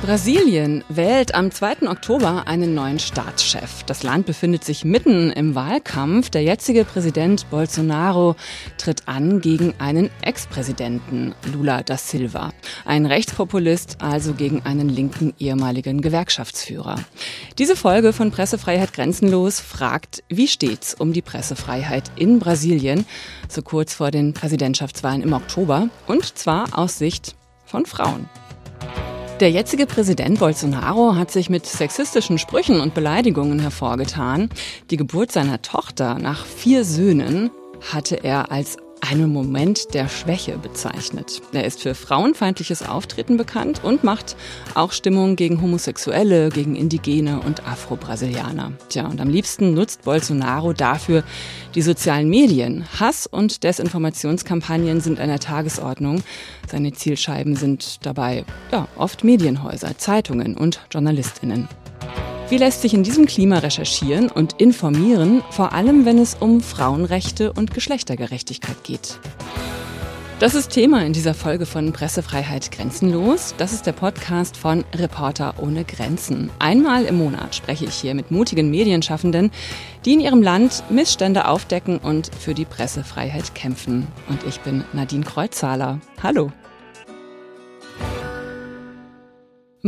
Brasilien wählt am 2. Oktober einen neuen Staatschef. Das Land befindet sich mitten im Wahlkampf. Der jetzige Präsident Bolsonaro tritt an gegen einen Ex-Präsidenten Lula da Silva. Ein Rechtspopulist, also gegen einen linken ehemaligen Gewerkschaftsführer. Diese Folge von Pressefreiheit Grenzenlos fragt, wie steht's um die Pressefreiheit in Brasilien, so kurz vor den Präsidentschaftswahlen im Oktober, und zwar aus Sicht von Frauen. Der jetzige Präsident Bolsonaro hat sich mit sexistischen Sprüchen und Beleidigungen hervorgetan. Die Geburt seiner Tochter nach vier Söhnen hatte er als einen Moment der Schwäche bezeichnet. Er ist für frauenfeindliches Auftreten bekannt und macht auch Stimmung gegen Homosexuelle, gegen Indigene und Afro-Brasilianer. Tja, und am liebsten nutzt Bolsonaro dafür die sozialen Medien. Hass- und Desinformationskampagnen sind an der Tagesordnung. Seine Zielscheiben sind dabei ja, oft Medienhäuser, Zeitungen und JournalistInnen. Wie lässt sich in diesem Klima recherchieren und informieren, vor allem wenn es um Frauenrechte und Geschlechtergerechtigkeit geht? Das ist Thema in dieser Folge von Pressefreiheit Grenzenlos. Das ist der Podcast von Reporter ohne Grenzen. Einmal im Monat spreche ich hier mit mutigen Medienschaffenden, die in ihrem Land Missstände aufdecken und für die Pressefreiheit kämpfen. Und ich bin Nadine Kreuzzahler. Hallo.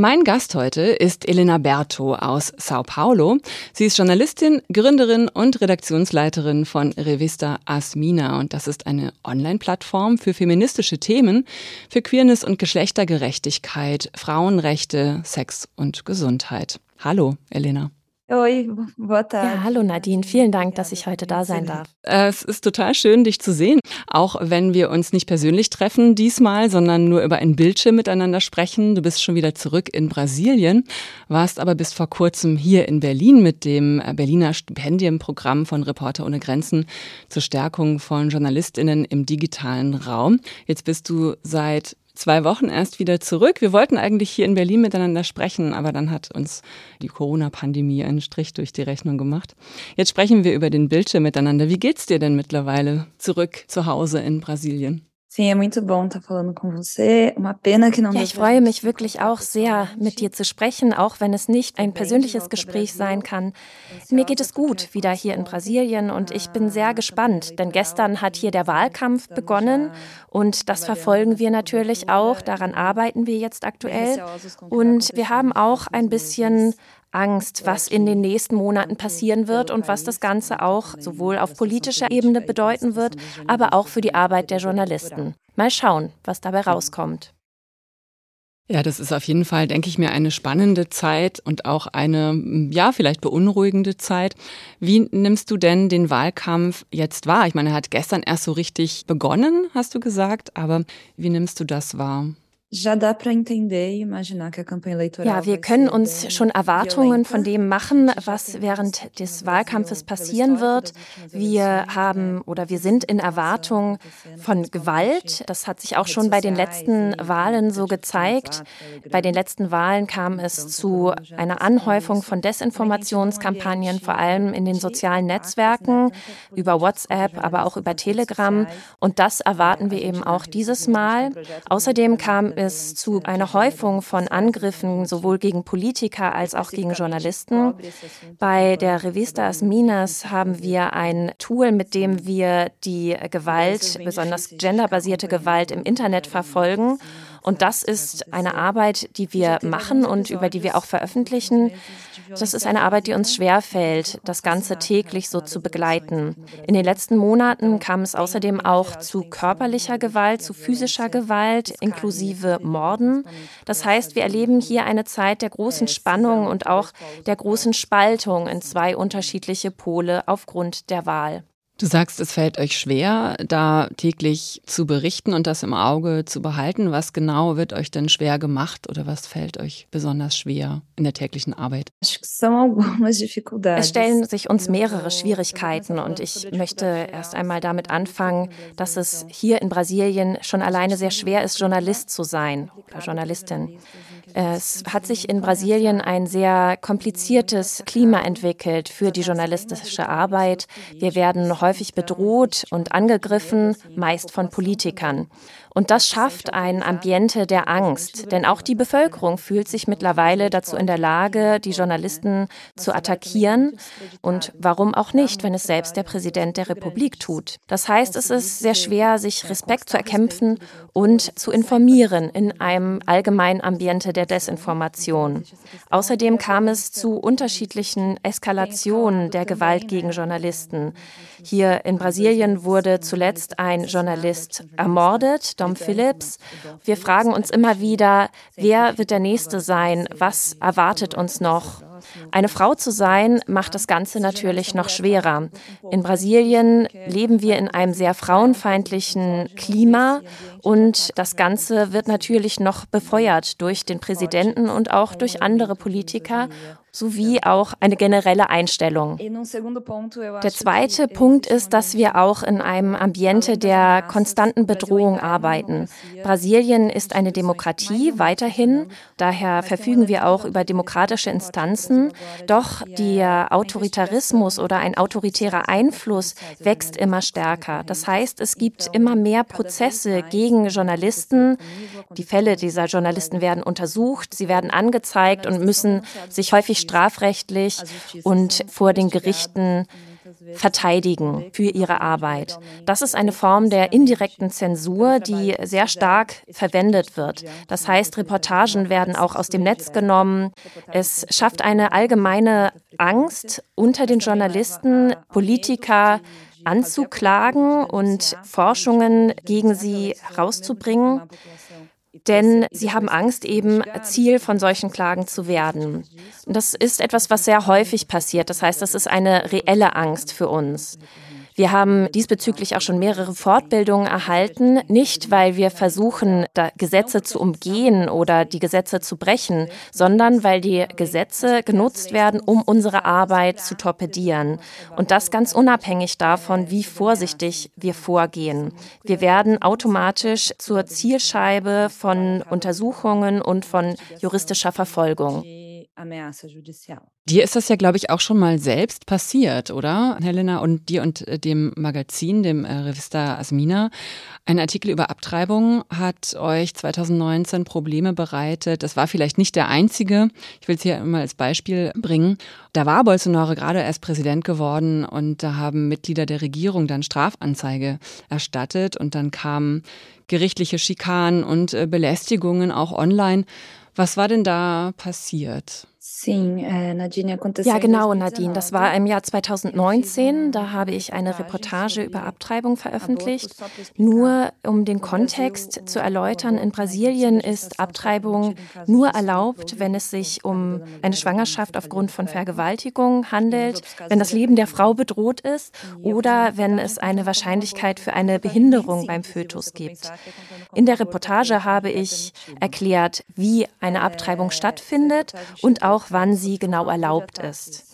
Mein Gast heute ist Elena Berto aus Sao Paulo. Sie ist Journalistin, Gründerin und Redaktionsleiterin von Revista Asmina und das ist eine Online-Plattform für feministische Themen, für Queerness und Geschlechtergerechtigkeit, Frauenrechte, Sex und Gesundheit. Hallo, Elena. Oi, boa tarde. Ja, hallo Nadine, vielen Dank, dass ich heute da sein darf. Es ist total schön, dich zu sehen, auch wenn wir uns nicht persönlich treffen diesmal, sondern nur über ein Bildschirm miteinander sprechen. Du bist schon wieder zurück in Brasilien, warst aber bis vor kurzem hier in Berlin mit dem Berliner Stipendienprogramm von Reporter ohne Grenzen zur Stärkung von Journalistinnen im digitalen Raum. Jetzt bist du seit zwei Wochen erst wieder zurück. Wir wollten eigentlich hier in Berlin miteinander sprechen, aber dann hat uns die Corona-Pandemie einen Strich durch die Rechnung gemacht. Jetzt sprechen wir über den Bildschirm miteinander. Wie geht's dir denn mittlerweile zurück zu Hause in Brasilien? Sim, é muito bom estar falando com você. Uma pena que não Ja, ich freue mich wirklich auch sehr, mit dir zu sprechen, auch wenn es nicht ein persönliches Gespräch sein kann. Mir geht es gut wieder hier in Brasilien und ich bin sehr gespannt, denn gestern hat hier der Wahlkampf begonnen und das verfolgen wir natürlich auch. Daran arbeiten wir jetzt aktuell und wir haben auch ein bisschen Angst, was in den nächsten Monaten passieren wird und was das Ganze auch sowohl auf politischer Ebene bedeuten wird, aber auch für die Arbeit der Journalisten. Mal schauen, was dabei rauskommt. Ja, das ist auf jeden Fall, denke ich mir, eine spannende Zeit und auch eine, ja, vielleicht beunruhigende Zeit. Wie nimmst du denn den Wahlkampf jetzt wahr? Ich meine, er hat gestern erst so richtig begonnen, hast du gesagt, aber wie nimmst du das wahr? Ja, wir können uns schon Erwartungen von dem machen, was während des Wahlkampfes passieren wird. Wir haben oder wir sind in Erwartung von Gewalt. Das hat sich auch schon bei den letzten Wahlen so gezeigt. Bei den letzten Wahlen kam es zu einer Anhäufung von Desinformationskampagnen, vor allem in den sozialen Netzwerken, über WhatsApp, aber auch über Telegram. Und das erwarten wir eben auch dieses Mal. Außerdem kam es zu einer Häufung von Angriffen sowohl gegen Politiker als auch gegen Journalisten. Bei der Revista Asminas haben wir ein Tool, mit dem wir die Gewalt, besonders genderbasierte Gewalt im Internet verfolgen. Und das ist eine Arbeit, die wir machen und über die wir auch veröffentlichen. Das ist eine Arbeit, die uns schwerfällt, das Ganze täglich so zu begleiten. In den letzten Monaten kam es außerdem auch zu körperlicher Gewalt, zu physischer Gewalt, inklusive Morden. Das heißt, wir erleben hier eine Zeit der großen Spannung und auch der großen Spaltung in zwei unterschiedliche Pole aufgrund der Wahl. Du sagst, es fällt euch schwer, da täglich zu berichten und das im Auge zu behalten. Was genau wird euch denn schwer gemacht oder was fällt euch besonders schwer in der täglichen Arbeit? Es stellen sich uns mehrere Schwierigkeiten und ich möchte erst einmal damit anfangen, dass es hier in Brasilien schon alleine sehr schwer ist, Journalist zu sein oder Journalistin. Es hat sich in Brasilien ein sehr kompliziertes Klima entwickelt für die journalistische Arbeit. Wir werden häufig bedroht und angegriffen, meist von Politikern. Und das schafft ein Ambiente der Angst, denn auch die Bevölkerung fühlt sich mittlerweile dazu in der Lage, die Journalisten zu attackieren. Und warum auch nicht, wenn es selbst der Präsident der Republik tut? Das heißt, es ist sehr schwer, sich Respekt zu erkämpfen und zu informieren in einem allgemeinen Ambiente der Desinformation. Außerdem kam es zu unterschiedlichen Eskalationen der Gewalt gegen Journalisten. Hier in Brasilien wurde zuletzt ein Journalist ermordet, Dom Phillips. Wir fragen uns immer wieder, wer wird der Nächste sein? Was erwartet uns noch? Eine Frau zu sein, macht das Ganze natürlich noch schwerer. In Brasilien leben wir in einem sehr frauenfeindlichen Klima und das Ganze wird natürlich noch befeuert durch den Präsidenten und auch durch andere Politiker sowie auch eine generelle Einstellung. Der zweite Punkt ist, dass wir auch in einem Ambiente der konstanten Bedrohung arbeiten. Brasilien ist eine Demokratie weiterhin, daher verfügen wir auch über demokratische Instanzen, doch der Autoritarismus oder ein autoritärer Einfluss wächst immer stärker. Das heißt, es gibt immer mehr Prozesse gegen Journalisten. Die Fälle dieser Journalisten werden untersucht, sie werden angezeigt und müssen sich häufig strafrechtlich und vor den Gerichten verteidigen für ihre Arbeit. Das ist eine Form der indirekten Zensur, die sehr stark verwendet wird. Das heißt, Reportagen werden auch aus dem Netz genommen. Es schafft eine allgemeine Angst unter den Journalisten, Politiker anzuklagen und Forschungen gegen sie herauszubringen denn sie haben Angst, eben Ziel von solchen Klagen zu werden. Und das ist etwas, was sehr häufig passiert. Das heißt, das ist eine reelle Angst für uns. Wir haben diesbezüglich auch schon mehrere Fortbildungen erhalten, nicht weil wir versuchen, Gesetze zu umgehen oder die Gesetze zu brechen, sondern weil die Gesetze genutzt werden, um unsere Arbeit zu torpedieren. Und das ganz unabhängig davon, wie vorsichtig wir vorgehen. Wir werden automatisch zur Zielscheibe von Untersuchungen und von juristischer Verfolgung. Dir ist das ja, glaube ich, auch schon mal selbst passiert, oder, Helena? Und dir und äh, dem Magazin, dem äh, Revista Asmina. Ein Artikel über Abtreibung hat euch 2019 Probleme bereitet. Das war vielleicht nicht der einzige. Ich will es hier mal als Beispiel bringen. Da war Bolsonaro gerade erst Präsident geworden und da haben Mitglieder der Regierung dann Strafanzeige erstattet und dann kamen gerichtliche Schikanen und äh, Belästigungen auch online. Was war denn da passiert? Äh, ja, genau, Nadine. Das war im Jahr 2019. Da habe ich eine Reportage über Abtreibung veröffentlicht. Nur um den Kontext zu erläutern, in Brasilien ist Abtreibung nur erlaubt, wenn es sich um eine Schwangerschaft aufgrund von Vergewaltigung handelt, wenn das Leben der Frau bedroht ist oder wenn es eine Wahrscheinlichkeit für eine Behinderung beim Fötus gibt. In der Reportage habe ich erklärt, wie eine Abtreibung stattfindet und auch wann sie genau erlaubt ist.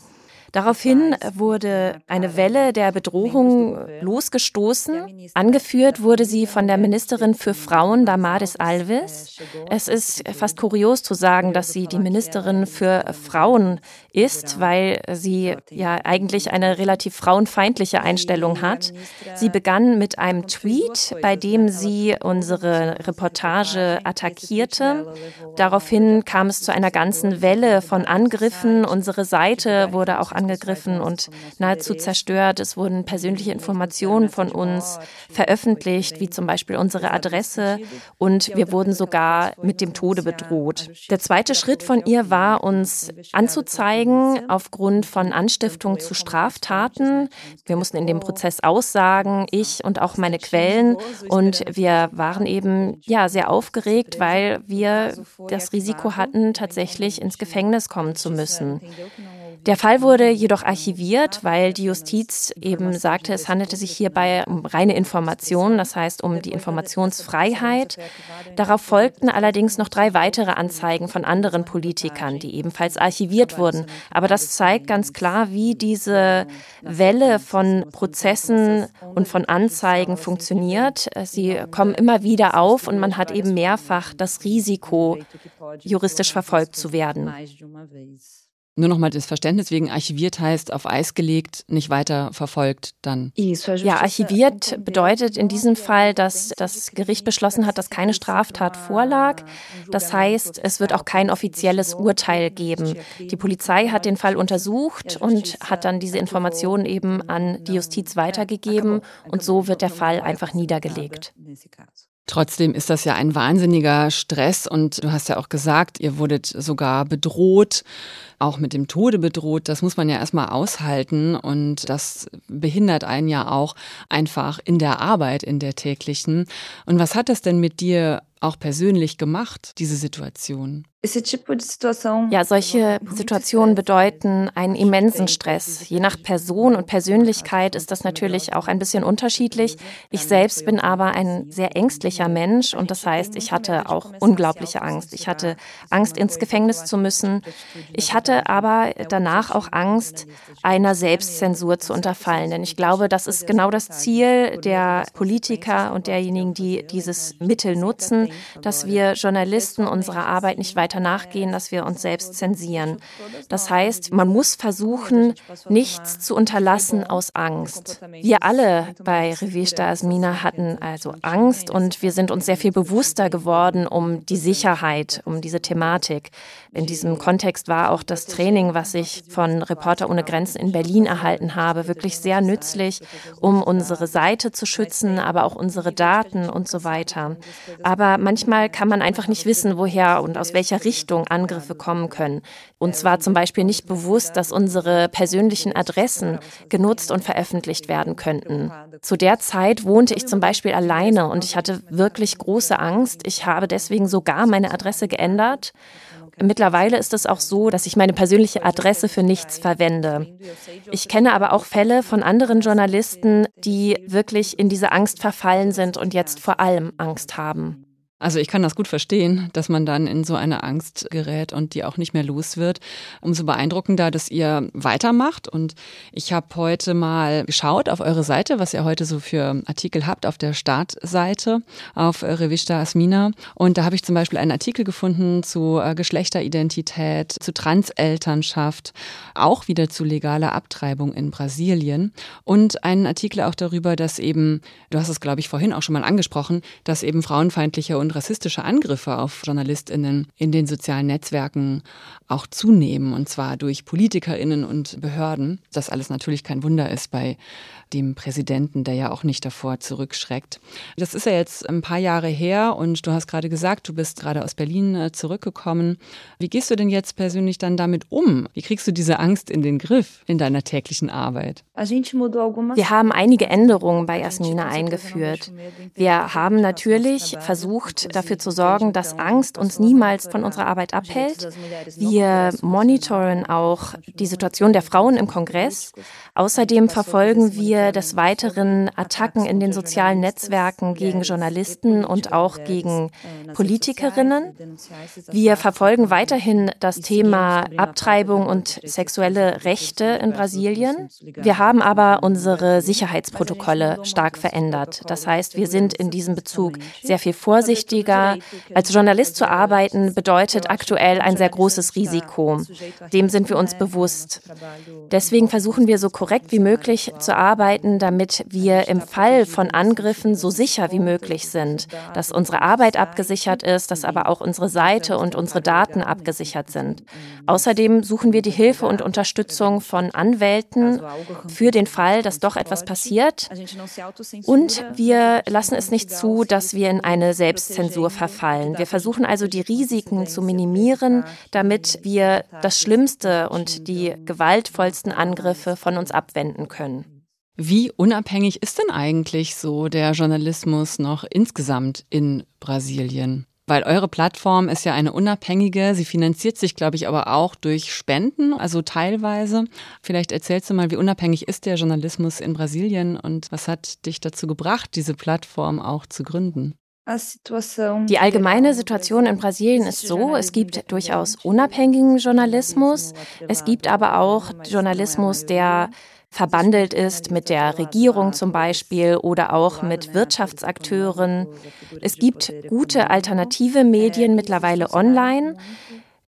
Daraufhin wurde eine Welle der Bedrohung losgestoßen. Angeführt wurde sie von der Ministerin für Frauen Damaris Alves. Es ist fast kurios zu sagen, dass sie die Ministerin für Frauen ist, weil sie ja eigentlich eine relativ frauenfeindliche Einstellung hat. Sie begann mit einem Tweet, bei dem sie unsere Reportage attackierte. Daraufhin kam es zu einer ganzen Welle von Angriffen. Unsere Seite wurde auch angegriffen und nahezu zerstört. Es wurden persönliche Informationen von uns veröffentlicht, wie zum Beispiel unsere Adresse und wir wurden sogar mit dem Tode bedroht. Der zweite Schritt von ihr war, uns anzuzeigen aufgrund von Anstiftung zu Straftaten. Wir mussten in dem Prozess aussagen, ich und auch meine Quellen und wir waren eben ja sehr aufgeregt, weil wir das Risiko hatten, tatsächlich ins Gefängnis kommen zu müssen. Der Fall wurde jedoch archiviert, weil die Justiz eben sagte, es handelte sich hierbei um reine Informationen, das heißt um die Informationsfreiheit. Darauf folgten allerdings noch drei weitere Anzeigen von anderen Politikern, die ebenfalls archiviert wurden. Aber das zeigt ganz klar, wie diese Welle von Prozessen und von Anzeigen funktioniert. Sie kommen immer wieder auf und man hat eben mehrfach das Risiko, juristisch verfolgt zu werden. Nur nochmal das Verständnis wegen archiviert heißt auf Eis gelegt, nicht weiter verfolgt dann. Ja, archiviert bedeutet in diesem Fall, dass das Gericht beschlossen hat, dass keine Straftat vorlag. Das heißt, es wird auch kein offizielles Urteil geben. Die Polizei hat den Fall untersucht und hat dann diese Informationen eben an die Justiz weitergegeben und so wird der Fall einfach niedergelegt. Trotzdem ist das ja ein wahnsinniger Stress und du hast ja auch gesagt, ihr wurdet sogar bedroht, auch mit dem Tode bedroht. Das muss man ja erstmal aushalten und das behindert einen ja auch einfach in der Arbeit, in der täglichen. Und was hat das denn mit dir auch persönlich gemacht, diese Situation? Ja, solche Situationen bedeuten einen immensen Stress. Je nach Person und Persönlichkeit ist das natürlich auch ein bisschen unterschiedlich. Ich selbst bin aber ein sehr ängstlicher Mensch und das heißt, ich hatte auch unglaubliche Angst. Ich hatte Angst, ins Gefängnis zu müssen. Ich hatte aber danach auch Angst, einer Selbstzensur zu unterfallen. Denn ich glaube, das ist genau das Ziel der Politiker und derjenigen, die dieses Mittel nutzen, dass wir Journalisten unserer Arbeit nicht weiter nachgehen, dass wir uns selbst zensieren. Das heißt, man muss versuchen, nichts zu unterlassen aus Angst. Wir alle bei Revista Asmina hatten also Angst und wir sind uns sehr viel bewusster geworden um die Sicherheit, um diese Thematik. In diesem Kontext war auch das Training, was ich von Reporter ohne Grenzen in Berlin erhalten habe, wirklich sehr nützlich, um unsere Seite zu schützen, aber auch unsere Daten und so weiter. Aber manchmal kann man einfach nicht wissen, woher und aus welcher Richtung Angriffe kommen können. Und zwar zum Beispiel nicht bewusst, dass unsere persönlichen Adressen genutzt und veröffentlicht werden könnten. Zu der Zeit wohnte ich zum Beispiel alleine und ich hatte wirklich große Angst. Ich habe deswegen sogar meine Adresse geändert. Mittlerweile ist es auch so, dass ich meine persönliche Adresse für nichts verwende. Ich kenne aber auch Fälle von anderen Journalisten, die wirklich in diese Angst verfallen sind und jetzt vor allem Angst haben. Also ich kann das gut verstehen, dass man dann in so eine Angst gerät und die auch nicht mehr los wird. Umso beeindruckender, dass ihr weitermacht. Und ich habe heute mal geschaut auf eure Seite, was ihr heute so für Artikel habt auf der Startseite auf Revista Asmina. Und da habe ich zum Beispiel einen Artikel gefunden zu äh, Geschlechteridentität, zu Transelternschaft, auch wieder zu legaler Abtreibung in Brasilien. Und einen Artikel auch darüber, dass eben, du hast es glaube ich vorhin auch schon mal angesprochen, dass eben frauenfeindliche und und rassistische Angriffe auf Journalistinnen in den sozialen Netzwerken auch zunehmen, und zwar durch Politikerinnen und Behörden. Das alles natürlich kein Wunder ist bei dem Präsidenten, der ja auch nicht davor zurückschreckt. Das ist ja jetzt ein paar Jahre her und du hast gerade gesagt, du bist gerade aus Berlin äh, zurückgekommen. Wie gehst du denn jetzt persönlich dann damit um? Wie kriegst du diese Angst in den Griff in deiner täglichen Arbeit? Wir haben einige Änderungen bei Asmina eingeführt. Wir haben natürlich versucht, dafür zu sorgen, dass Angst uns niemals von unserer Arbeit abhält. Wir monitoren auch die Situation der Frauen im Kongress. Außerdem verfolgen wir wir des Weiteren Attacken in den sozialen Netzwerken gegen Journalisten und auch gegen Politikerinnen. Wir verfolgen weiterhin das Thema Abtreibung und sexuelle Rechte in Brasilien. Wir haben aber unsere Sicherheitsprotokolle stark verändert. Das heißt, wir sind in diesem Bezug sehr viel vorsichtiger. Als Journalist zu arbeiten bedeutet aktuell ein sehr großes Risiko. Dem sind wir uns bewusst. Deswegen versuchen wir so korrekt wie möglich zu arbeiten arbeiten, damit wir im Fall von Angriffen so sicher wie möglich sind, dass unsere Arbeit abgesichert ist, dass aber auch unsere Seite und unsere Daten abgesichert sind. Außerdem suchen wir die Hilfe und Unterstützung von Anwälten für den Fall, dass doch etwas passiert. Und wir lassen es nicht zu, dass wir in eine Selbstzensur verfallen. Wir versuchen also die Risiken zu minimieren, damit wir das Schlimmste und die gewaltvollsten Angriffe von uns abwenden können. Wie unabhängig ist denn eigentlich so der Journalismus noch insgesamt in Brasilien? Weil eure Plattform ist ja eine unabhängige, sie finanziert sich, glaube ich, aber auch durch Spenden, also teilweise. Vielleicht erzählst du mal, wie unabhängig ist der Journalismus in Brasilien und was hat dich dazu gebracht, diese Plattform auch zu gründen? Die allgemeine Situation in Brasilien ist so, es gibt durchaus unabhängigen Journalismus, es gibt aber auch Journalismus, der verbandelt ist mit der Regierung zum Beispiel oder auch mit Wirtschaftsakteuren. Es gibt gute alternative Medien mittlerweile online.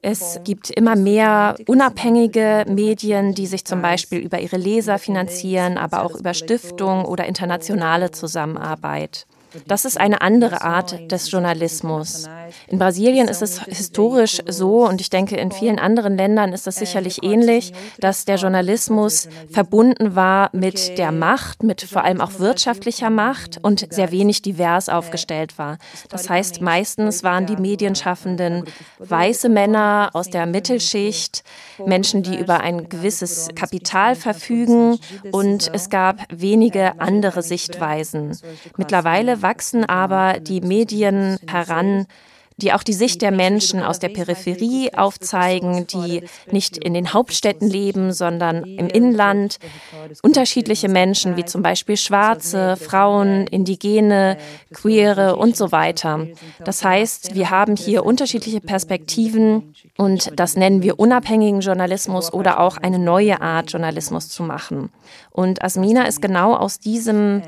Es gibt immer mehr unabhängige Medien, die sich zum Beispiel über ihre Leser finanzieren, aber auch über Stiftungen oder internationale Zusammenarbeit. Das ist eine andere Art des Journalismus. In Brasilien ist es historisch so, und ich denke, in vielen anderen Ländern ist es sicherlich ähnlich, dass der Journalismus verbunden war mit der Macht, mit vor allem auch wirtschaftlicher Macht und sehr wenig divers aufgestellt war. Das heißt, meistens waren die Medienschaffenden weiße Männer aus der Mittelschicht, Menschen, die über ein gewisses Kapital verfügen und es gab wenige andere Sichtweisen. Mittlerweile wachsen aber die Medien heran, die auch die Sicht der Menschen aus der Peripherie aufzeigen, die nicht in den Hauptstädten leben, sondern im Inland. Unterschiedliche Menschen, wie zum Beispiel Schwarze, Frauen, Indigene, Queere und so weiter. Das heißt, wir haben hier unterschiedliche Perspektiven und das nennen wir unabhängigen Journalismus oder auch eine neue Art, Journalismus zu machen. Und Asmina ist genau aus diesem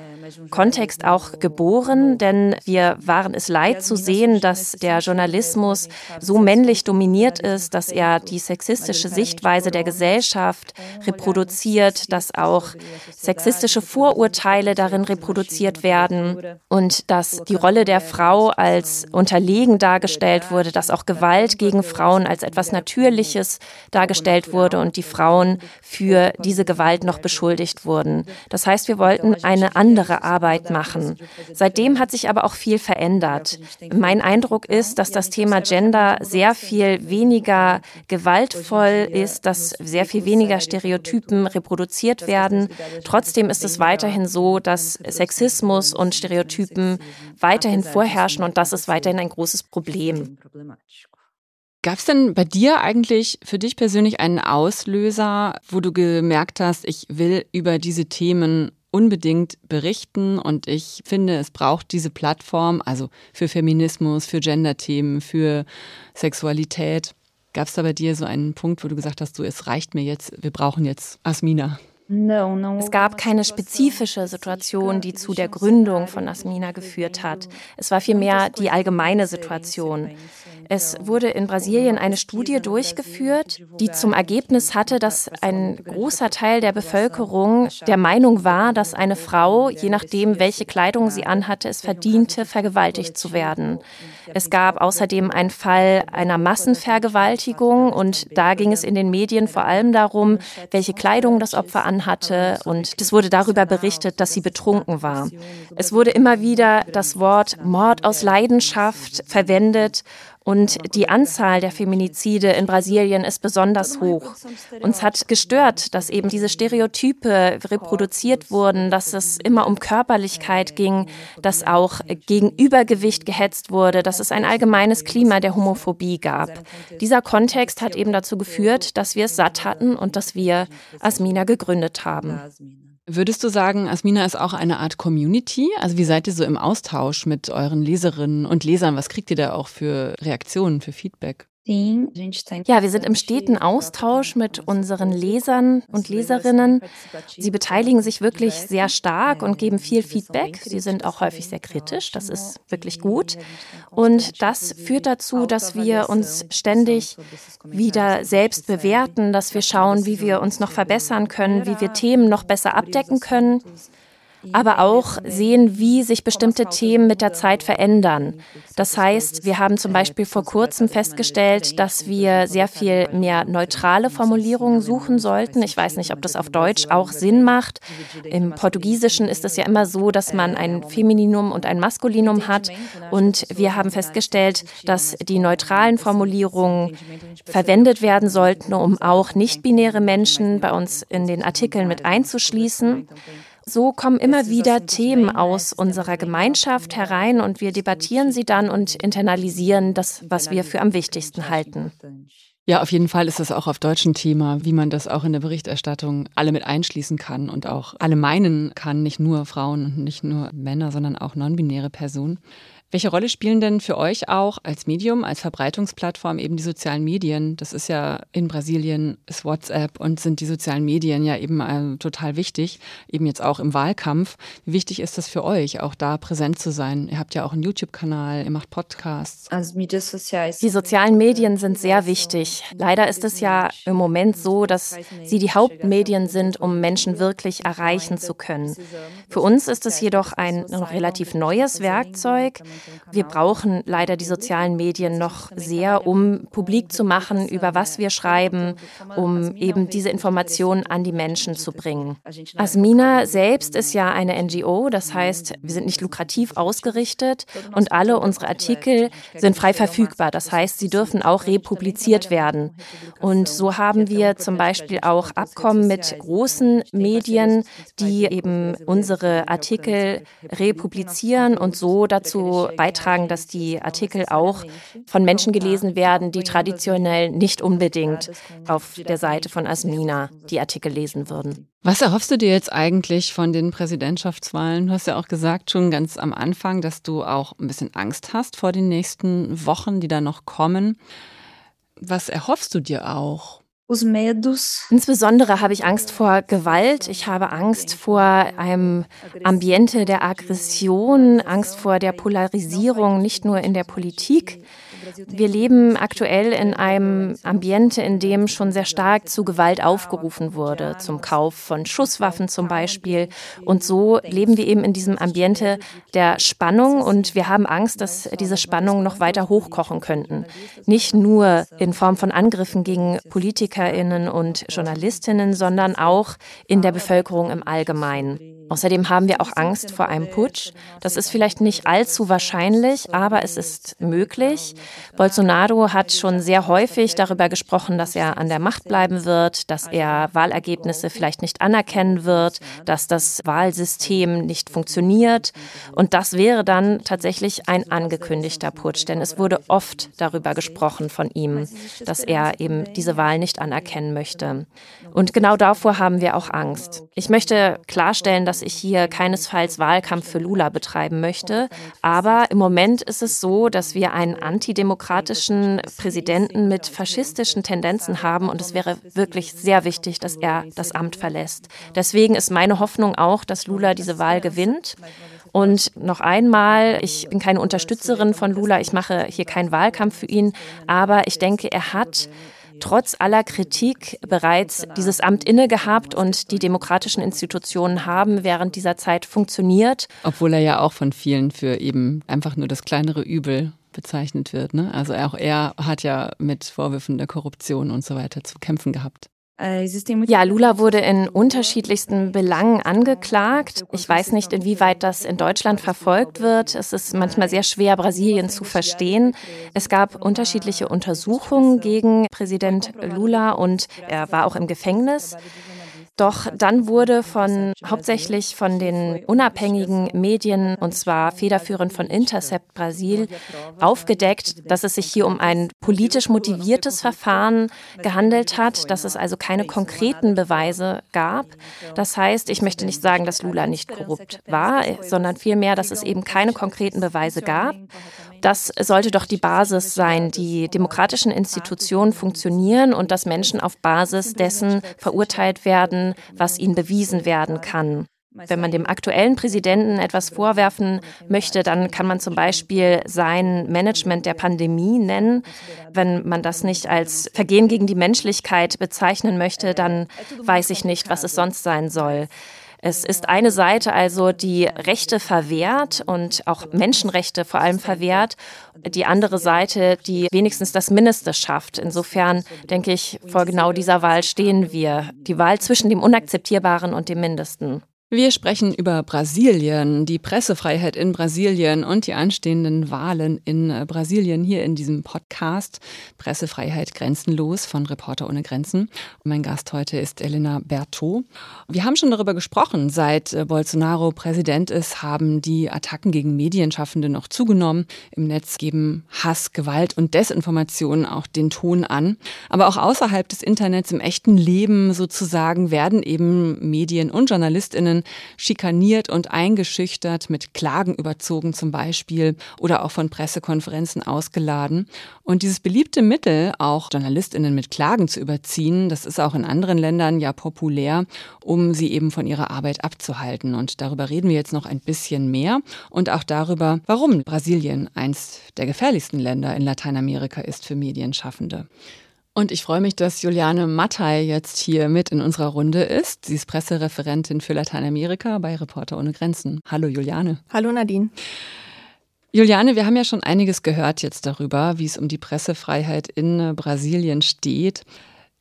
Kontext auch geboren, denn wir waren es leid zu sehen, dass der Journalismus so männlich dominiert ist, dass er die sexistische Sichtweise der Gesellschaft reproduziert, dass auch sexistische Vorurteile darin reproduziert werden und dass die Rolle der Frau als unterlegen dargestellt wurde, dass auch Gewalt gegen Frauen als etwas Natürliches dargestellt wurde und die Frauen für diese Gewalt noch beschuldigt wurden. Das heißt, wir wollten eine andere Arbeit machen. Seitdem hat sich aber auch viel verändert. Mein Eindruck ist, dass das Thema Gender sehr viel weniger gewaltvoll ist, dass sehr viel weniger Stereotypen reproduziert werden. Trotzdem ist es weiterhin so, dass Sexismus und Stereotypen weiterhin vorherrschen und das ist weiterhin ein großes Problem. Gab es denn bei dir eigentlich für dich persönlich einen Auslöser, wo du gemerkt hast, ich will über diese Themen unbedingt berichten und ich finde, es braucht diese Plattform, also für Feminismus, für Gender-Themen, für Sexualität. Gab es da bei dir so einen Punkt, wo du gesagt hast, so es reicht mir jetzt, wir brauchen jetzt Asmina? Es gab keine spezifische Situation, die zu der Gründung von Asmina geführt hat. Es war vielmehr die allgemeine Situation. Es wurde in Brasilien eine Studie durchgeführt, die zum Ergebnis hatte, dass ein großer Teil der Bevölkerung der Meinung war, dass eine Frau, je nachdem, welche Kleidung sie anhatte, es verdiente, vergewaltigt zu werden. Es gab außerdem einen Fall einer Massenvergewaltigung und da ging es in den Medien vor allem darum, welche Kleidung das Opfer anhatte und es wurde darüber berichtet, dass sie betrunken war. Es wurde immer wieder das Wort Mord aus Leidenschaft verwendet und die Anzahl der Feminizide in Brasilien ist besonders hoch. Uns hat gestört, dass eben diese Stereotype reproduziert wurden, dass es immer um Körperlichkeit ging, dass auch gegen Übergewicht gehetzt wurde, dass es ein allgemeines Klima der Homophobie gab. Dieser Kontext hat eben dazu geführt, dass wir es satt hatten und dass wir Asmina gegründet haben. Würdest du sagen, Asmina ist auch eine Art Community? Also wie seid ihr so im Austausch mit euren Leserinnen und Lesern? Was kriegt ihr da auch für Reaktionen, für Feedback? Ja, wir sind im steten Austausch mit unseren Lesern und Leserinnen. Sie beteiligen sich wirklich sehr stark und geben viel Feedback. Sie sind auch häufig sehr kritisch. Das ist wirklich gut. Und das führt dazu, dass wir uns ständig wieder selbst bewerten, dass wir schauen, wie wir uns noch verbessern können, wie wir Themen noch besser abdecken können aber auch sehen, wie sich bestimmte Themen mit der Zeit verändern. Das heißt, wir haben zum Beispiel vor kurzem festgestellt, dass wir sehr viel mehr neutrale Formulierungen suchen sollten. Ich weiß nicht, ob das auf Deutsch auch Sinn macht. Im Portugiesischen ist es ja immer so, dass man ein Femininum und ein Maskulinum hat. Und wir haben festgestellt, dass die neutralen Formulierungen verwendet werden sollten, um auch nicht-binäre Menschen bei uns in den Artikeln mit einzuschließen. So kommen immer wieder Themen aus unserer Gemeinschaft herein und wir debattieren sie dann und internalisieren das, was wir für am wichtigsten halten. Ja, auf jeden Fall ist das auch auf Deutsch ein Thema, wie man das auch in der Berichterstattung alle mit einschließen kann und auch alle meinen kann, nicht nur Frauen und nicht nur Männer, sondern auch non-binäre Personen. Welche Rolle spielen denn für euch auch als Medium, als Verbreitungsplattform eben die sozialen Medien? Das ist ja in Brasilien ist WhatsApp und sind die sozialen Medien ja eben äh, total wichtig, eben jetzt auch im Wahlkampf. Wie wichtig ist das für euch, auch da präsent zu sein? Ihr habt ja auch einen YouTube-Kanal, ihr macht Podcasts. Die sozialen Medien sind sehr wichtig. Leider ist es ja im Moment so, dass sie die Hauptmedien sind, um Menschen wirklich erreichen zu können. Für uns ist es jedoch ein relativ neues Werkzeug. Wir brauchen leider die sozialen Medien noch sehr, um publik zu machen, über was wir schreiben, um eben diese Informationen an die Menschen zu bringen. Asmina selbst ist ja eine NGO, das heißt, wir sind nicht lukrativ ausgerichtet und alle unsere Artikel sind frei verfügbar. Das heißt, sie dürfen auch republiziert werden. Und so haben wir zum Beispiel auch Abkommen mit großen Medien, die eben unsere Artikel republizieren und so beitragen, dass die Artikel auch von Menschen gelesen werden, die traditionell nicht unbedingt auf der Seite von Asmina die Artikel lesen würden. Was erhoffst du dir jetzt eigentlich von den Präsidentschaftswahlen? Du hast ja auch gesagt schon ganz am Anfang, dass du auch ein bisschen Angst hast vor den nächsten Wochen, die da noch kommen. Was erhoffst du dir auch? Insbesondere habe ich Angst vor Gewalt. Ich habe Angst vor einem Ambiente der Aggression, Angst vor der Polarisierung, nicht nur in der Politik, wir leben aktuell in einem Ambiente, in dem schon sehr stark zu Gewalt aufgerufen wurde, zum Kauf von Schusswaffen zum Beispiel. Und so leben wir eben in diesem Ambiente der Spannung und wir haben Angst, dass diese Spannungen noch weiter hochkochen könnten. Nicht nur in Form von Angriffen gegen Politikerinnen und Journalistinnen, sondern auch in der Bevölkerung im Allgemeinen. Außerdem haben wir auch Angst vor einem Putsch. Das ist vielleicht nicht allzu wahrscheinlich, aber es ist möglich. Bolsonaro hat schon sehr häufig darüber gesprochen, dass er an der Macht bleiben wird, dass er Wahlergebnisse vielleicht nicht anerkennen wird, dass das Wahlsystem nicht funktioniert. Und das wäre dann tatsächlich ein angekündigter Putsch, denn es wurde oft darüber gesprochen von ihm, dass er eben diese Wahl nicht anerkennen möchte. Und genau davor haben wir auch Angst. Ich möchte klarstellen, dass ich hier keinesfalls Wahlkampf für Lula betreiben möchte, aber im Moment ist es so, dass wir einen antidemokratischen Präsidenten mit faschistischen Tendenzen haben und es wäre wirklich sehr wichtig, dass er das Amt verlässt. Deswegen ist meine Hoffnung auch, dass Lula diese Wahl gewinnt. Und noch einmal, ich bin keine Unterstützerin von Lula, ich mache hier keinen Wahlkampf für ihn, aber ich denke, er hat trotz aller Kritik bereits dieses Amt inne gehabt und die demokratischen Institutionen haben während dieser Zeit funktioniert. Obwohl er ja auch von vielen für eben einfach nur das kleinere Übel bezeichnet wird. Ne? Also auch er hat ja mit Vorwürfen der Korruption und so weiter zu kämpfen gehabt. Äh, ja, Lula wurde in unterschiedlichsten Belangen angeklagt. Ich weiß nicht, inwieweit das in Deutschland verfolgt wird. Es ist manchmal sehr schwer, Brasilien zu verstehen. Es gab unterschiedliche Untersuchungen gegen Präsident Lula und er war auch im Gefängnis. Doch dann wurde von hauptsächlich von den unabhängigen Medien, und zwar federführend von Intercept Brasil, aufgedeckt, dass es sich hier um ein politisch motiviertes Verfahren gehandelt hat, dass es also keine konkreten Beweise gab. Das heißt, ich möchte nicht sagen, dass Lula nicht korrupt war, sondern vielmehr, dass es eben keine konkreten Beweise gab. Das sollte doch die Basis sein. Die demokratischen Institutionen funktionieren und dass Menschen auf Basis dessen verurteilt werden, was ihnen bewiesen werden kann. Wenn man dem aktuellen Präsidenten etwas vorwerfen möchte, dann kann man zum Beispiel sein Management der Pandemie nennen. Wenn man das nicht als Vergehen gegen die Menschlichkeit bezeichnen möchte, dann weiß ich nicht, was es sonst sein soll. Es ist eine Seite also, die Rechte verwehrt und auch Menschenrechte vor allem verwehrt. Die andere Seite, die wenigstens das Mindeste schafft. Insofern denke ich, vor genau dieser Wahl stehen wir. Die Wahl zwischen dem Unakzeptierbaren und dem Mindesten. Wir sprechen über Brasilien, die Pressefreiheit in Brasilien und die anstehenden Wahlen in äh, Brasilien hier in diesem Podcast Pressefreiheit grenzenlos von Reporter ohne Grenzen. Und mein Gast heute ist Elena Berthaud. Wir haben schon darüber gesprochen. Seit äh, Bolsonaro Präsident ist, haben die Attacken gegen Medienschaffende noch zugenommen. Im Netz geben Hass, Gewalt und Desinformation auch den Ton an. Aber auch außerhalb des Internets im echten Leben sozusagen werden eben Medien und Journalistinnen Brasilien schikaniert und eingeschüchtert, mit Klagen überzogen zum Beispiel oder auch von Pressekonferenzen ausgeladen. Und dieses beliebte Mittel, auch Journalistinnen mit Klagen zu überziehen, das ist auch in anderen Ländern ja populär, um sie eben von ihrer Arbeit abzuhalten. Und darüber reden wir jetzt noch ein bisschen mehr und auch darüber, warum Brasilien eins der gefährlichsten Länder in Lateinamerika ist für Medienschaffende. Und ich freue mich, dass Juliane Mattei jetzt hier mit in unserer Runde ist. Sie ist Pressereferentin für Lateinamerika bei Reporter ohne Grenzen. Hallo Juliane. Hallo Nadine. Juliane, wir haben ja schon einiges gehört jetzt darüber, wie es um die Pressefreiheit in Brasilien steht.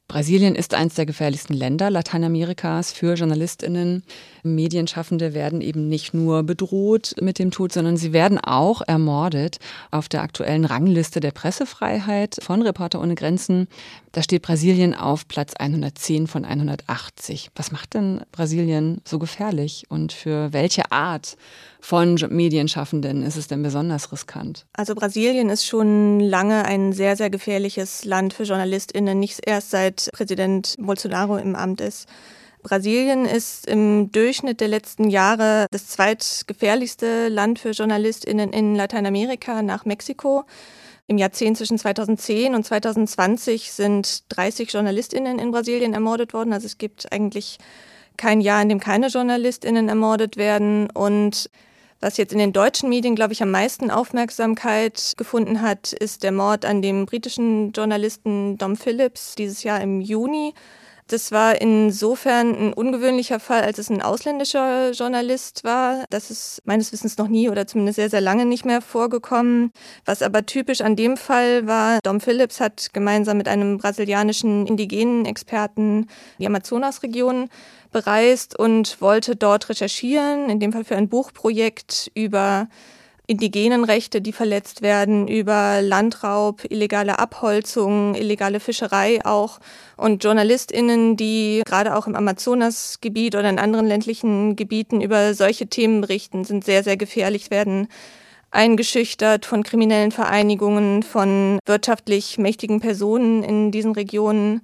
Brasilien ist eines der gefährlichsten Länder Lateinamerikas für Journalistinnen. Medienschaffende werden eben nicht nur bedroht mit dem Tod, sondern sie werden auch ermordet. Auf der aktuellen Rangliste der Pressefreiheit von Reporter ohne Grenzen, da steht Brasilien auf Platz 110 von 180. Was macht denn Brasilien so gefährlich und für welche Art von Medienschaffenden ist es denn besonders riskant? Also Brasilien ist schon lange ein sehr, sehr gefährliches Land für JournalistInnen, nicht erst seit Präsident Bolsonaro im Amt ist. Brasilien ist im Durchschnitt der letzten Jahre das zweitgefährlichste Land für JournalistInnen in Lateinamerika nach Mexiko. Im Jahrzehnt zwischen 2010 und 2020 sind 30 JournalistInnen in Brasilien ermordet worden. Also es gibt eigentlich kein Jahr, in dem keine JournalistInnen ermordet werden. Und was jetzt in den deutschen Medien, glaube ich, am meisten Aufmerksamkeit gefunden hat, ist der Mord an dem britischen Journalisten Dom Phillips dieses Jahr im Juni. Das war insofern ein ungewöhnlicher Fall, als es ein ausländischer Journalist war. Das ist meines Wissens noch nie oder zumindest sehr, sehr lange nicht mehr vorgekommen. Was aber typisch an dem Fall war, Dom Phillips hat gemeinsam mit einem brasilianischen indigenen Experten die Amazonasregion bereist und wollte dort recherchieren, in dem Fall für ein Buchprojekt über indigenen Rechte, die verletzt werden, über Landraub, illegale Abholzung, illegale Fischerei auch und JournalistInnen, die gerade auch im Amazonasgebiet oder in anderen ländlichen Gebieten über solche Themen berichten, sind sehr, sehr gefährlich, werden eingeschüchtert von kriminellen Vereinigungen, von wirtschaftlich mächtigen Personen in diesen Regionen.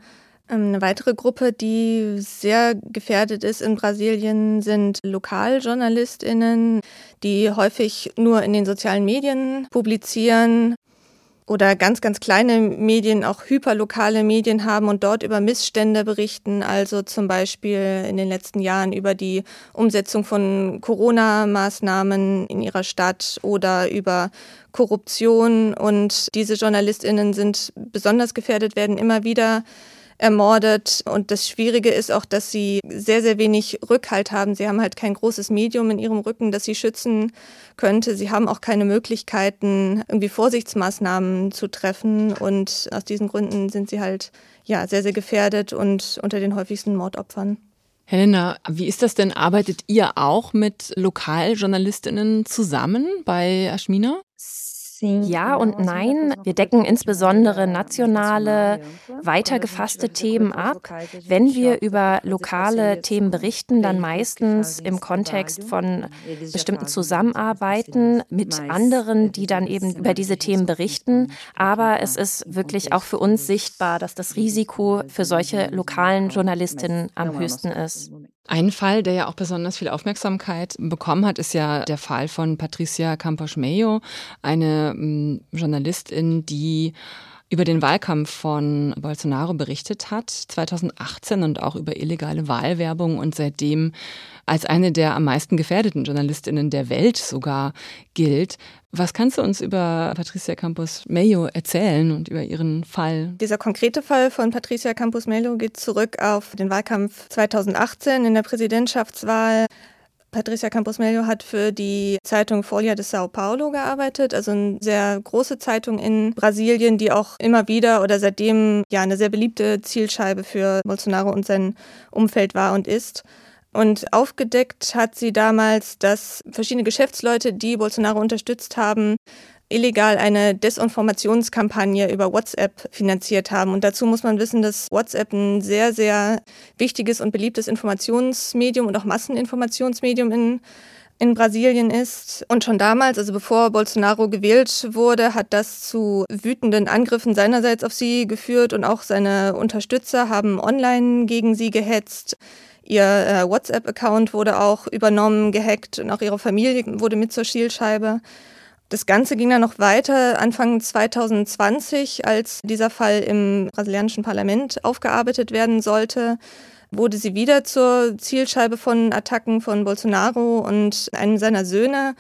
Ähm, eine weitere Gruppe, die sehr gefährdet ist in Brasilien, sind Lokaljournalistinnen, die häufig nur in den sozialen Medien publizieren oder ganz, ganz kleine Medien, auch hyperlokale Medien haben und dort über Missstände berichten, also zum Beispiel in den letzten Jahren über die Umsetzung von Corona-Maßnahmen in ihrer Stadt oder über Korruption. Und diese Journalistinnen sind besonders gefährdet, werden immer wieder ermordet. Und das Schwierige ist auch, dass sie sehr, sehr wenig Rückhalt haben. Sie haben halt kein großes Medium in ihrem Rücken, das sie schützen könnte. Sie haben auch keine Möglichkeiten, irgendwie Vorsichtsmaßnahmen zu treffen. Und aus diesen Gründen sind sie halt ja sehr, sehr gefährdet und unter den häufigsten Mordopfern. Helena, wie ist das denn? Arbeitet ihr auch mit Lokaljournalistinnen zusammen bei Ashmina? Ja und nein. Wir decken insbesondere nationale, weitergefasste Themen ab. Wenn wir über lokale Themen berichten, dann meistens im Kontext von bestimmten Zusammenarbeiten mit anderen, die dann eben über diese Themen berichten. Aber es ist wirklich auch für uns sichtbar, dass das Risiko für solche lokalen Journalistinnen am höchsten ist. Ein Fall, der ja auch besonders viel Aufmerksamkeit bekommen hat, ist ja der Fall von Patricia Campos-Meyo, eine ähm, Journalistin, die über den Wahlkampf von Bolsonaro berichtet hat, 2018 und auch über illegale Wahlwerbung und seitdem als eine der am meisten gefährdeten Journalistinnen der Welt sogar gilt. Was kannst du uns über Patricia Campos Mello erzählen und über ihren Fall? Dieser konkrete Fall von Patricia Campos Mello geht zurück auf den Wahlkampf 2018 in der Präsidentschaftswahl. Patricia Campos Mello hat für die Zeitung Folha de Sao Paulo gearbeitet, also eine sehr große Zeitung in Brasilien, die auch immer wieder oder seitdem ja eine sehr beliebte Zielscheibe für Bolsonaro und sein Umfeld war und ist. Und aufgedeckt hat sie damals, dass verschiedene Geschäftsleute, die Bolsonaro unterstützt haben, illegal eine Desinformationskampagne über WhatsApp finanziert haben. Und dazu muss man wissen, dass WhatsApp ein sehr, sehr wichtiges und beliebtes Informationsmedium und auch Masseninformationsmedium in in Brasilien ist. Und schon damals, also bevor Bolsonaro gewählt wurde, hat das zu wütenden Angriffen seinerseits auf sie geführt und auch seine Unterstützer haben online gegen sie gehetzt. Ihr äh, WhatsApp-Account wurde auch übernommen, gehackt und auch ihre Familie wurde mit zur Zielscheibe. Das Ganze ging dann noch weiter Anfang 2020, als dieser Fall im brasilianischen Parlament aufgearbeitet werden sollte wurde sie wieder zur Zielscheibe von Attacken von Bolsonaro und einem seiner Söhne,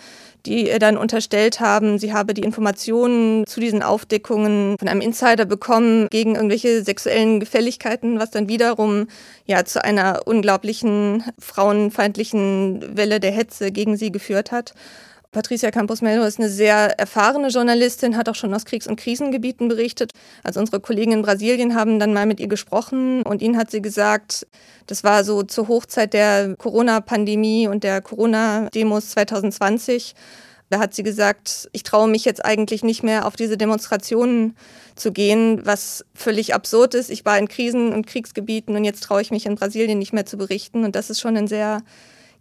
die ihr dann unterstellt haben, sie habe die Informationen zu diesen Aufdeckungen von einem Insider bekommen gegen irgendwelche sexuellen Gefälligkeiten, was dann wiederum ja zu einer unglaublichen frauenfeindlichen Welle der Hetze gegen sie geführt hat. Patricia Campos Melo ist eine sehr erfahrene Journalistin, hat auch schon aus Kriegs- und Krisengebieten berichtet. Also unsere Kollegen in Brasilien haben dann mal mit ihr gesprochen und ihnen hat sie gesagt, das war so zur Hochzeit der Corona-Pandemie und der Corona-Demos 2020. Da hat sie gesagt, ich traue mich jetzt eigentlich nicht mehr auf diese Demonstrationen zu gehen, was völlig absurd ist. Ich war in Krisen- und Kriegsgebieten und jetzt traue ich mich in Brasilien nicht mehr zu berichten. Und das ist schon ein sehr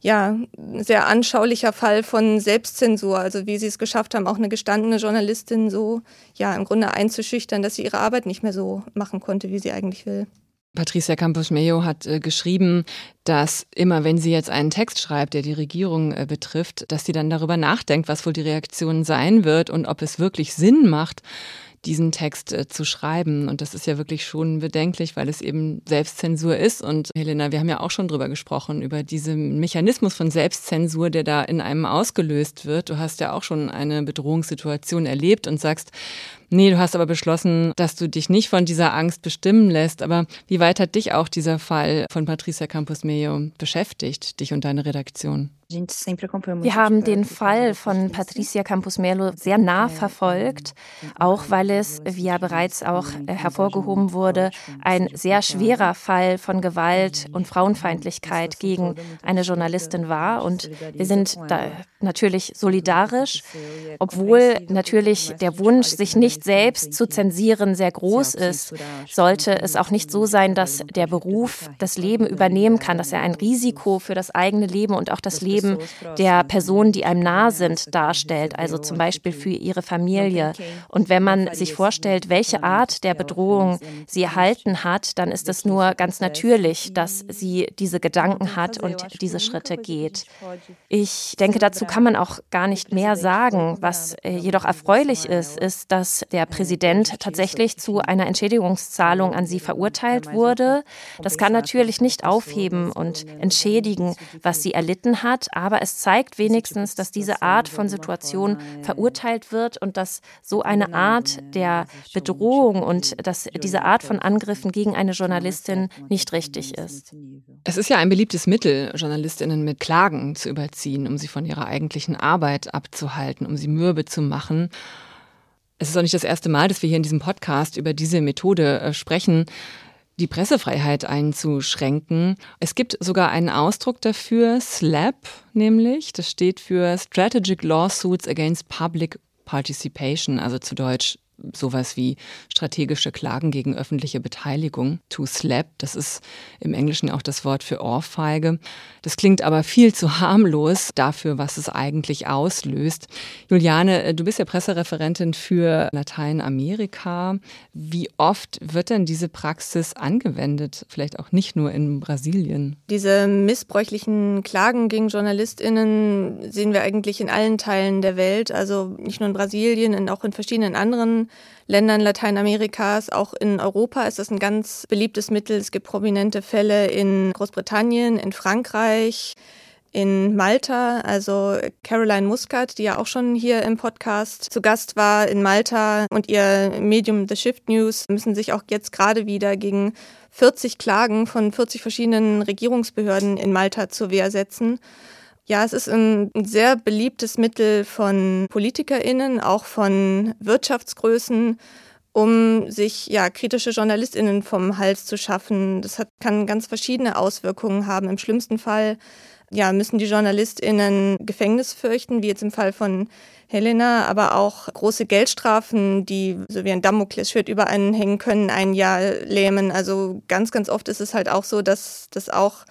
ja, sehr anschaulicher Fall von Selbstzensur, also wie sie es geschafft haben, auch eine gestandene Journalistin so, ja, im Grunde einzuschüchtern, dass sie ihre Arbeit nicht mehr so machen konnte, wie sie eigentlich will. Patricia Campos Mejo hat äh, geschrieben, dass immer wenn sie jetzt einen Text schreibt, der die Regierung äh, betrifft, dass sie dann darüber nachdenkt, was wohl die Reaktion sein wird und ob es wirklich Sinn macht, diesen Text äh, zu schreiben. Und das ist ja wirklich schon bedenklich, weil es eben Selbstzensur ist. Und Helena, wir haben ja auch schon drüber gesprochen, über diesen Mechanismus von Selbstzensur, der da in einem ausgelöst wird. Du hast ja auch schon eine Bedrohungssituation erlebt und sagst, Nee, du hast aber beschlossen, dass du dich nicht von dieser Angst bestimmen lässt. Aber wie weit hat dich auch dieser Fall von Patricia Campos Mejo beschäftigt, dich und deine Redaktion? Wir haben den Fall von Patricia Campos Melo sehr nah verfolgt, auch weil es, wie ja bereits auch äh, hervorgehoben wurde, ein sehr schwerer Fall von Gewalt und Frauenfeindlichkeit gegen eine Journalistin war. Und wir sind da natürlich solidarisch, obwohl natürlich der Wunsch, sich nicht selbst zu zensieren, sehr groß ist, sollte es auch nicht so sein, dass der Beruf das Leben übernehmen kann, dass er ein Risiko für das eigene Leben und auch das Leben der Personen, die einem nahe sind, darstellt, also zum Beispiel für ihre Familie. Und wenn man sich vorstellt, welche Art der Bedrohung sie erhalten hat, dann ist es nur ganz natürlich, dass sie diese Gedanken hat und diese Schritte geht. Ich denke, dazu kann man auch gar nicht mehr sagen. Was äh, jedoch erfreulich ist, ist, dass der Präsident tatsächlich zu einer Entschädigungszahlung an sie verurteilt wurde. Das kann natürlich nicht aufheben und entschädigen, was sie erlitten hat, aber es zeigt wenigstens, dass diese Art von Situation verurteilt wird und dass so eine Art der Bedrohung und dass diese Art von Angriffen gegen eine Journalistin nicht richtig ist. Es ist ja ein beliebtes Mittel, Journalistinnen mit Klagen zu überziehen, um sie von ihrer eigentlichen Arbeit abzuhalten, um sie mürbe zu machen. Es ist auch nicht das erste Mal, dass wir hier in diesem Podcast über diese Methode äh, sprechen, die Pressefreiheit einzuschränken. Es gibt sogar einen Ausdruck dafür, SLAP nämlich. Das steht für Strategic Lawsuits Against Public Participation, also zu Deutsch sowas wie strategische Klagen gegen öffentliche Beteiligung, to slap, das ist im Englischen auch das Wort für Ohrfeige. Das klingt aber viel zu harmlos dafür, was es eigentlich auslöst. Juliane, äh, du bist ja Pressereferentin für Lateinamerika. Wie oft wird denn diese Praxis angewendet? Vielleicht auch nicht nur in Brasilien. Diese missbräuchlichen Klagen gegen JournalistInnen sehen wir eigentlich in allen Teilen der Welt, also nicht nur in Brasilien, auch in verschiedenen anderen Ländern Lateinamerikas, auch in Europa ist das ein ganz beliebtes Mittel. Es gibt prominente Fälle in Großbritannien, in Frankreich, in Malta, also Caroline Muscat, die ja auch schon hier im Podcast zu Gast war in Malta und ihr Medium The Shift News müssen sich auch jetzt gerade wieder gegen 40 Klagen von 40 verschiedenen Regierungsbehörden in Malta zur Wehr setzen. Ja, es ist ein sehr beliebtes Mittel von PolitikerInnen, auch von Wirtschaftsgrößen, um sich ja kritische JournalistInnen vom Hals zu schaffen. Das hat, kann ganz verschiedene Auswirkungen haben. Im schlimmsten Fall ja, müssen die JournalistInnen Gefängnis fürchten, wie jetzt im Fall von Helena, aber auch große Geldstrafen, die so wie ein Damoklesschwert über einen hängen können, ein Jahr lähmen. Also ganz, ganz oft ist es halt auch so, dass das auch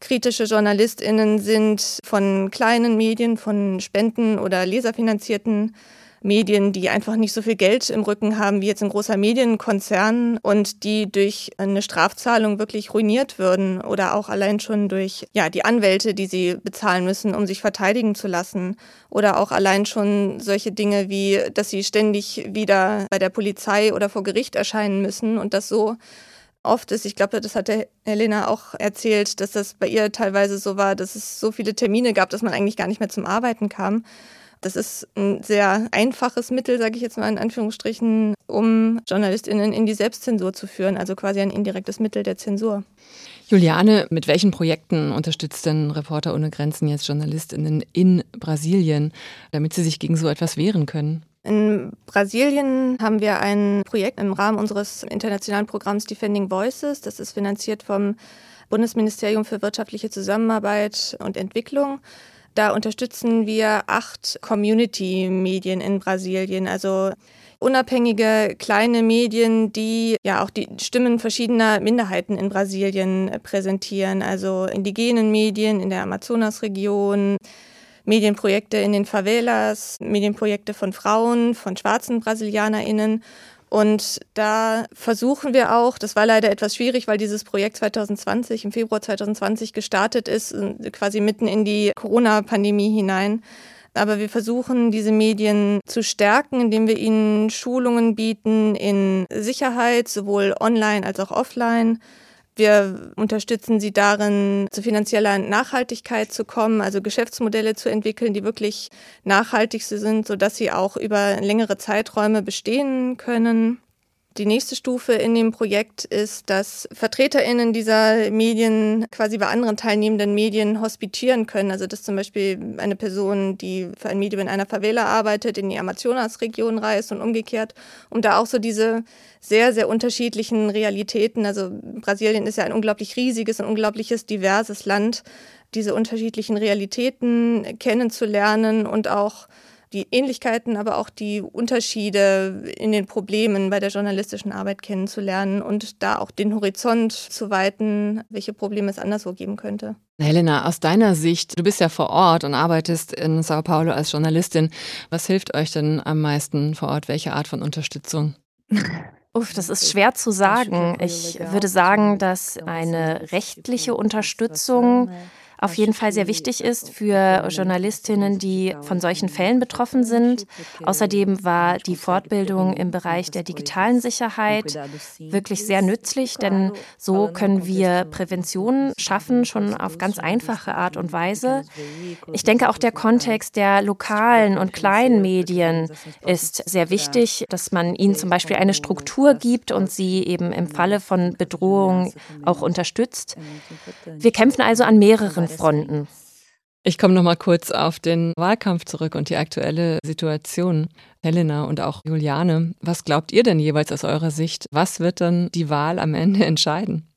kritische JournalistInnen sind von kleinen Medien, von Spenden oder leserfinanzierten Medien, die einfach nicht so viel Geld im Rücken haben wie jetzt ein großer Medienkonzern und die durch eine Strafzahlung wirklich ruiniert würden oder auch allein schon durch ja, die Anwälte, die sie bezahlen müssen, um sich verteidigen zu lassen oder auch allein schon solche Dinge wie, dass sie ständig wieder bei der Polizei oder vor Gericht erscheinen müssen und das so oft ist, ich glaube, das hat der Helena auch erzählt, dass das bei ihr teilweise so war, dass es so viele Termine gab, dass man eigentlich gar nicht mehr zum Arbeiten kam. Das ist ein sehr einfaches Mittel, sage ich jetzt mal in Anführungsstrichen, um JournalistInnen in die Selbstzensur zu führen, also quasi ein indirektes Mittel der Zensur. Juliane, mit welchen Projekten unterstützt denn Reporter ohne Grenzen jetzt JournalistInnen in Brasilien, damit sie sich gegen so etwas wehren können? In Brasilien haben wir ein Projekt im Rahmen unseres internationalen Programms Defending Voices. Das ist finanziert vom Bundesministerium für wirtschaftliche Zusammenarbeit und Entwicklung. Da unterstützen wir acht Community-Medien in Brasilien, also unabhängige kleine Medien, die ja auch die Stimmen verschiedener Minderheiten in Brasilien präsentieren, also indigenen Medien in der Amazonasregion, Medienprojekte in den Favelas, Medienprojekte von Frauen, von schwarzen BrasilianerInnen und da versuchen wir auch, das war leider etwas schwierig, weil dieses Projekt 2020, im Februar 2020 gestartet ist, quasi mitten in die Corona-Pandemie hinein. Aber wir versuchen, diese Medien zu stärken, indem wir ihnen Schulungen bieten in Sicherheit, sowohl online als auch offline wir unterstützen sie darin, zu finanzieller Nachhaltigkeit zu kommen, also Geschäftsmodelle zu entwickeln, die wirklich nachhaltig sind, sodass sie auch über längere Zeiträume bestehen können. Die nächste Stufe in dem Projekt ist, dass VertreterInnen dieser Medien quasi bei anderen teilnehmenden Medien hospitieren können. Also dass zum Beispiel eine Person, die für ein Medium in einer Favela arbeitet, in die Amazonas-Region reist und umgekehrt, um da auch so diese sehr, sehr unterschiedlichen Realitäten, also Brasilien ist ja ein unglaublich riesiges und unglaubliches diverses Land, diese unterschiedlichen Realitäten kennenzulernen und auch die Ähnlichkeiten, aber auch die Unterschiede in den Problemen bei der journalistischen Arbeit kennenzulernen und da auch den Horizont zu weiten, welche Probleme es anderswo geben könnte. Helena, aus deiner Sicht, du bist ja vor Ort und arbeitest in Sao Paulo als Journalistin. Was hilft euch denn am meisten vor Ort? Welche Art von Unterstützung? Uff, das ist schwer zu sagen. Ich würde sagen, dass eine rechtliche Unterstützung auf jeden Fall sehr wichtig ist für Journalistinnen, die von solchen Fällen betroffen sind. Außerdem war die Fortbildung im Bereich der digitalen Sicherheit wirklich sehr nützlich, denn so können wir Prävention schaffen, schon auf ganz einfache Art und Weise. Ich denke, auch der Kontext der lokalen und kleinen Medien ist sehr wichtig, dass man ihnen zum Beispiel eine Struktur gibt und sie eben im Falle von Bedrohung auch unterstützt. Wir kämpfen also an mehreren Fronten. Ich komme noch mal kurz auf den Wahlkampf zurück und die aktuelle Situation. Helena und auch Juliane, was glaubt ihr denn jeweils aus eurer Sicht? Was wird dann die Wahl am Ende entscheiden?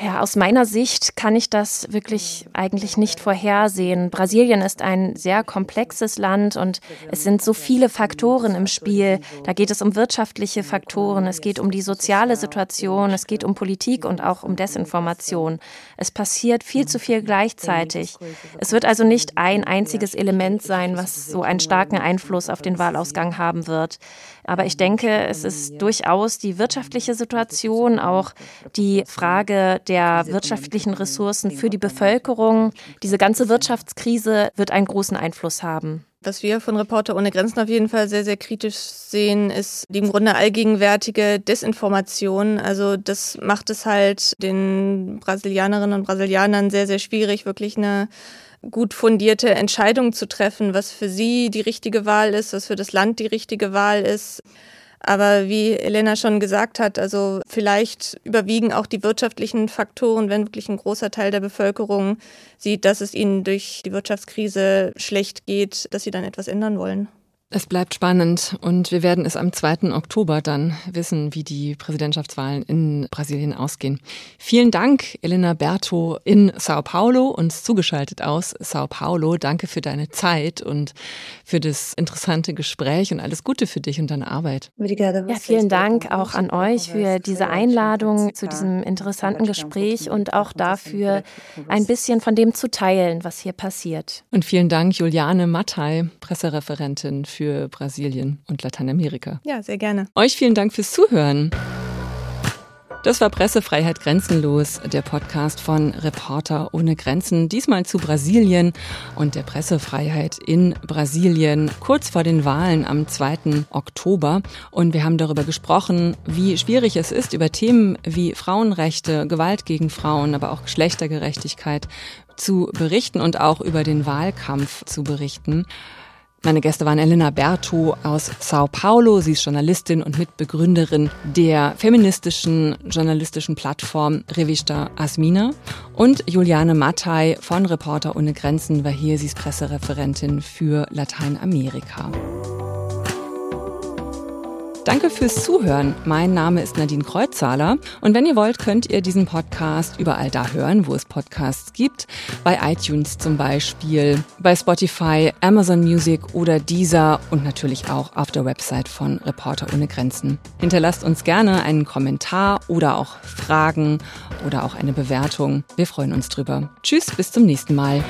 Ja, aus meiner Sicht kann ich das wirklich eigentlich nicht vorhersehen. Brasilien ist ein sehr komplexes Land und es sind so viele Faktoren im Spiel. Da geht es um wirtschaftliche Faktoren, es geht um die soziale Situation, es geht um Politik und auch um Desinformation. Es passiert viel zu viel gleichzeitig. Es wird also nicht ein einziges Element sein, was so einen starken Einfluss auf den Wahlausgang haben wird. Aber ich denke, es ist durchaus die wirtschaftliche Situation, auch die Frage der wirtschaftlichen Ressourcen für die Bevölkerung. Diese ganze Wirtschaftskrise wird einen großen Einfluss haben. Was wir von Reporter ohne Grenzen auf jeden Fall sehr, sehr kritisch sehen, ist die im Grunde allgegenwärtige Desinformation. Also das macht es halt den Brasilianerinnen und Brasilianern sehr, sehr schwierig, wirklich eine gut fundierte Entscheidung zu treffen, was für sie die richtige Wahl ist, was für das Land die richtige Wahl ist. Aber wie Elena schon gesagt hat, also vielleicht überwiegen auch die wirtschaftlichen Faktoren, wenn wirklich ein großer Teil der Bevölkerung sieht, dass es ihnen durch die Wirtschaftskrise schlecht geht, dass sie dann etwas ändern wollen. Es bleibt spannend und wir werden es am 2. Oktober dann wissen, wie die Präsidentschaftswahlen in Brasilien ausgehen. Vielen Dank, Elena Berto in Sao Paulo, uns zugeschaltet aus Sao Paulo. Danke für deine Zeit und für das interessante Gespräch und alles Gute für dich und deine Arbeit. Ja, vielen Dank auch an euch für diese Einladung zu diesem interessanten Gespräch und auch dafür, ein bisschen von dem zu teilen, was hier passiert. Und vielen Dank, Juliane Mattei, Pressereferentin für für Brasilien und Lateinamerika. Ja, sehr gerne. Euch vielen Dank fürs Zuhören. Das war Pressefreiheit Grenzenlos, der Podcast von Reporter ohne Grenzen, diesmal zu Brasilien und der Pressefreiheit in Brasilien, kurz vor den Wahlen am 2. Oktober. Und wir haben darüber gesprochen, wie schwierig es ist, über Themen wie Frauenrechte, Gewalt gegen Frauen, aber auch Geschlechtergerechtigkeit zu berichten und auch über den Wahlkampf zu berichten. Meine Gäste waren Elena Berto aus Sao Paulo. Sie ist Journalistin und Mitbegründerin der feministischen journalistischen Plattform Revista Asmina. Und Juliane Mattei von Reporter ohne Grenzen war hier. Sie ist Pressereferentin für Lateinamerika. Danke fürs Zuhören. Mein Name ist Nadine Kreuzzahler und wenn ihr wollt, könnt ihr diesen Podcast überall da hören, wo es Podcasts gibt. Bei iTunes zum Beispiel, bei Spotify, Amazon Music oder Deezer und natürlich auch auf der Website von Reporter ohne Grenzen. Hinterlasst uns gerne einen Kommentar oder auch Fragen oder auch eine Bewertung. Wir freuen uns drüber. Tschüss, bis zum nächsten Mal.